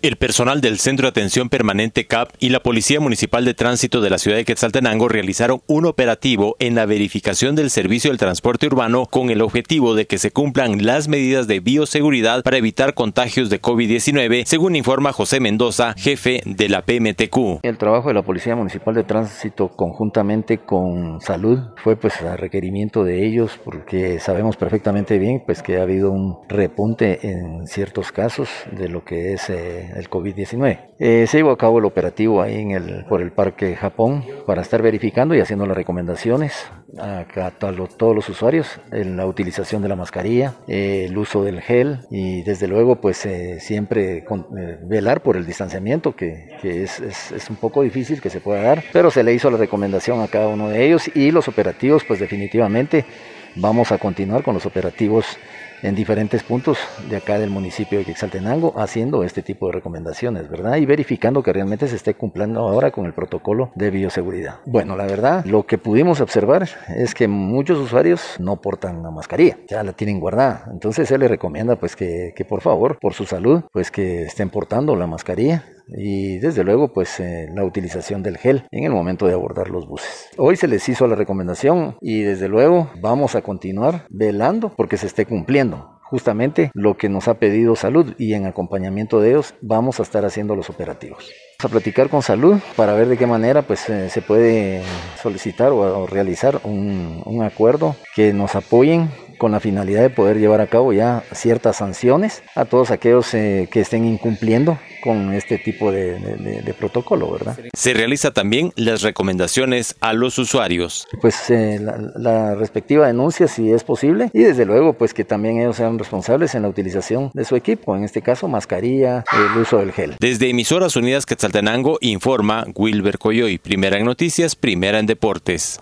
El personal del Centro de Atención Permanente CAP y la Policía Municipal de Tránsito de la ciudad de Quetzaltenango realizaron un operativo en la verificación del servicio del transporte urbano con el objetivo de que se cumplan las medidas de bioseguridad para evitar contagios de COVID-19, según informa José Mendoza, jefe de la PMTQ. El trabajo de la Policía Municipal de Tránsito conjuntamente con Salud fue pues a requerimiento de ellos porque sabemos perfectamente bien pues que ha habido un repunte en ciertos casos de lo que es eh, el COVID-19. Eh, se llevó a cabo el operativo ahí en el, por el Parque Japón para estar verificando y haciendo las recomendaciones a, todos los usuarios en la utilización de la mascarilla, eh, el uso del gel y desde luego pues eh, siempre velar por el distanciamiento que, que es, es, es, un poco difícil que se pueda dar, pero se le hizo la recomendación a cada uno de ellos y los operativos pues definitivamente vamos a continuar con los operativos en diferentes puntos de acá del municipio de Quexaltenango haciendo este tipo de recomendaciones, ¿verdad? Y verificando que realmente se esté cumpliendo ahora con el protocolo de bioseguridad. Bueno, la verdad, lo que pudimos observar es que muchos usuarios no portan la mascarilla, ya la tienen guardada. Entonces se le recomienda pues que, que por favor, por su salud, pues que estén portando la mascarilla y desde luego pues eh, la utilización del gel en el momento de abordar los buses. Hoy se les hizo la recomendación y desde luego vamos a continuar velando porque se esté cumpliendo justamente lo que nos ha pedido salud y en acompañamiento de ellos vamos a estar haciendo los operativos. Vamos a platicar con salud para ver de qué manera pues eh, se puede solicitar o, realizar un, un acuerdo que nos apoyen con la finalidad de poder llevar a cabo ya ciertas sanciones a todos aquellos eh, que estén incumpliendo con este tipo de, protocolo, ¿verdad? Se realiza también las recomendaciones a los usuarios. Pues eh, la, respectiva denuncia si es posible y desde luego pues que también ellos sean responsables en la utilización de su equipo, en este caso mascarilla, el uso del gel. Desde Emisoras Unidas Quetzaltenango informa Wilber Coyoy, primera en noticias, primera en deportes.